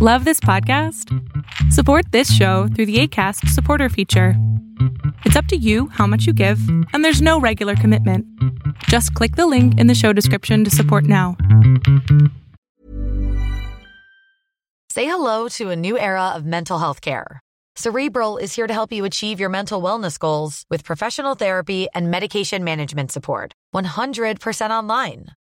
Love this podcast? Support this show through the ACAST supporter feature. It's up to you how much you give, and there's no regular commitment. Just click the link in the show description to support now. Say hello to a new era of mental health care. Cerebral is here to help you achieve your mental wellness goals with professional therapy and medication management support. 100% online.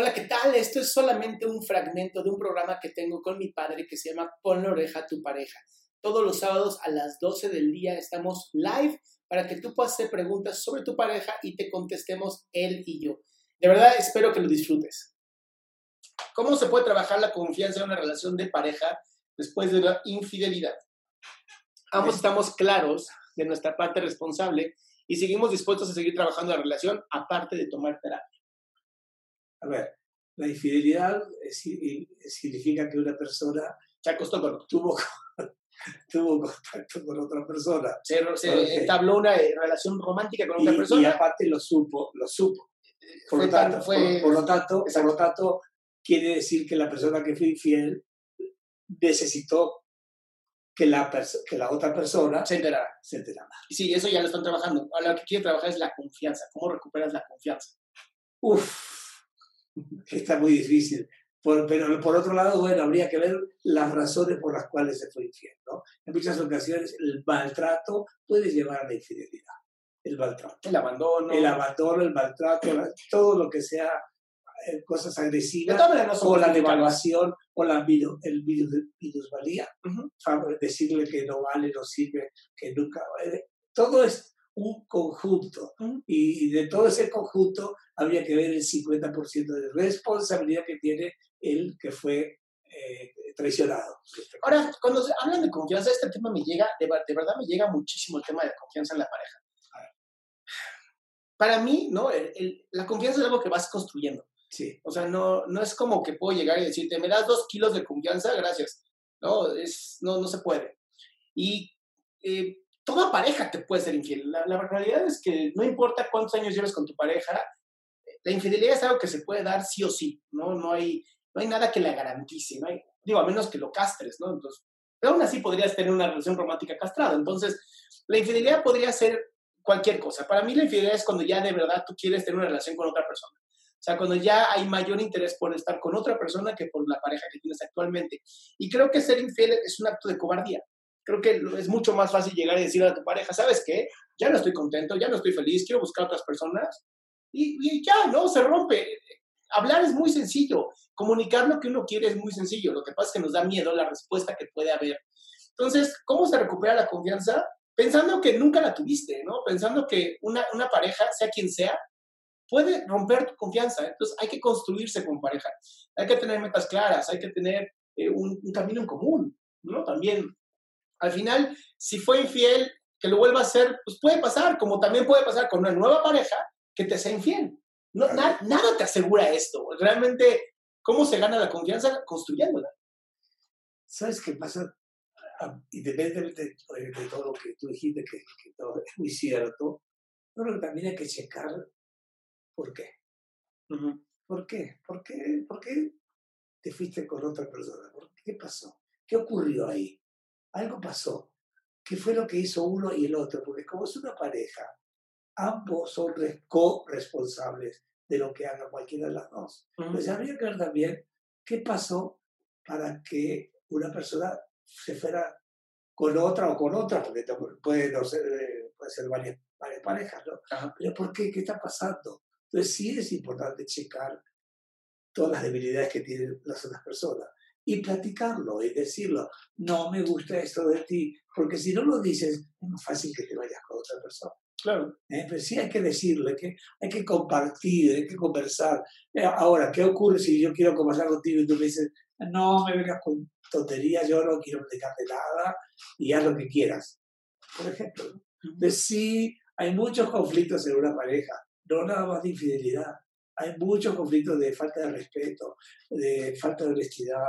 Hola, ¿qué tal? Esto es solamente un fragmento de un programa que tengo con mi padre que se llama Ponle oreja a tu pareja. Todos los sábados a las 12 del día estamos live para que tú puedas hacer preguntas sobre tu pareja y te contestemos él y yo. De verdad, espero que lo disfrutes. ¿Cómo se puede trabajar la confianza en una relación de pareja después de la infidelidad? Ambos estamos claros de nuestra parte responsable y seguimos dispuestos a seguir trabajando la relación aparte de tomar terapia. A ver, la infidelidad y- significa que una persona Se acostó con tuvo, tuvo contacto con otra persona. Se, se Ok. entabló una eh, relación romántica con Y, otra y persona. aparte lo supo, lo supo. Por, Fue lo tan- tanto, fue- por, por lo tanto, por lo tanto, quiere decir que la persona que fue infiel necesitó que la, que la otra persona se enterará. se enterara. Y sí, eso ya lo están trabajando. Ahora lo que quiere trabajar es la confianza. ¿Cómo recuperas la confianza? Uf, está muy difícil. Por- pero por otro lado, bueno, habría que ver las razones por las cuales se fue infiel. ¿no? En muchas ocasiones el maltrato puede llevar a la infidelidad. El maltrato. El abandono. El abandono, el maltrato, todo lo que sea eh, cosas agresivas no o la devaluación o la minu- el minus- minusvalía. Ujú. Fa- decirle que no vale, no sirve, que nunca... eh, Todo es un conjunto y, de todo ese conjunto habría que ver el 50% de responsabilidad que tiene el que fue eh, traicionado. Ahora, cuando hablan de confianza, este tema me llega, de, de verdad me llega muchísimo el tema de confianza en la pareja. Para mí, ¿no? El- el- la confianza es algo que vas construyendo. Sí, O sea, no, no es como que puedo llegar y decirte, me das dos kilos de confianza, gracias. No, es, no, no se puede. Y eh, toda pareja te puede ser infiel. La, la realidad es que no importa cuántos años lleves con tu pareja, la infidelidad es algo que se puede dar sí o sí, ¿no? No hay, no hay nada que la garantice, ¿no? Hay- digo, a menos que lo castres, ¿no? Entonces, pero aún así podrías tener una relación romántica castrada. Entonces, la infidelidad podría ser cualquier cosa. Para mí la infidelidad es cuando ya de verdad tú quieres tener una relación con otra persona. O sea, cuando ya hay mayor interés por estar con otra persona que por la pareja que tienes actualmente. Y creo que ser infiel es un acto de cobardía. Creo que es mucho más fácil llegar y decir a tu pareja, ¿sabes qué? Ya no estoy contento, ya no estoy feliz, quiero buscar otras personas. Y, y ya, ¿no? Se rompe. Hablar es muy sencillo. Comunicar lo que uno quiere es muy sencillo. Lo que pasa es que nos da miedo la respuesta que puede haber. Entonces, ¿cómo se recupera la confianza? Pensando que nunca la tuviste, ¿no? Pensando que una, una pareja, sea quien sea, puede romper tu confianza. Entonces hay que construirse con pareja. Hay que tener metas claras, hay que tener eh, un, un camino en común, ¿no? También, al final, si fue infiel, que lo vuelva a hacer, pues puede pasar, como también puede pasar con una nueva pareja que te sea infiel. No, na- nada te asegura esto. Realmente, ¿cómo se gana la confianza? Construyéndola. ¿Sabes qué pasa? Independientemente de, de todo lo que tú dijiste, que, que todo es muy cierto, pero también hay que checar por qué. ¿Por qué? ¿Por qué? ¿Por qué te fuiste con otra persona? ¿Por qué ¿qué pasó? ¿Qué ocurrió ahí? Algo pasó. ¿Qué fue lo que hizo uno y el otro? Porque como es una pareja, ambos son co-responsables de lo que haga cualquiera de las dos. Entonces habría que ver también qué pasó para que una persona se fuera con otra o con otra, porque puede, no ser, eh, puede ser varias, varias parejas, ¿no? Pero ¿por qué? ¿Qué está pasando? Entonces sí es importante checar todas las debilidades que tienen las otras personas y platicarlo y decirlo, no me gusta esto de ti, porque si no lo dices, es más fácil que te vayas con otra persona. Claro. ¿Eh? Pero sí hay que decirle, que hay que compartir, hay que conversar. Eh, ahora, ¿qué ocurre si yo quiero conversar contigo y tú me dices, no me vengas con tonterías, yo no quiero de nada y haz lo que quieras? Por ejemplo. Entonces sí, hay muchos conflictos en una pareja, no nada más de infidelidad. Hay muchos conflictos de falta de respeto, de falta de honestidad.